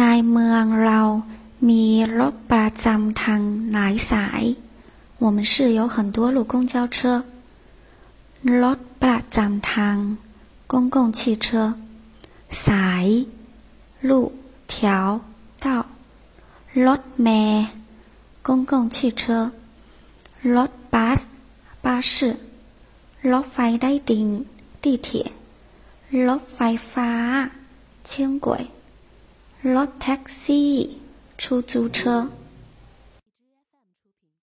ในเมืองเรามีรถประจำทางหลายสาย 我们市有很多路公交车。รถประจำทาง公共汽车สาย路条道รถเมล์公共汽车รถบัส巴士รถไฟใต้ดิน地铁รถไฟฟ้า轻轨 รถแท็กซี่出租车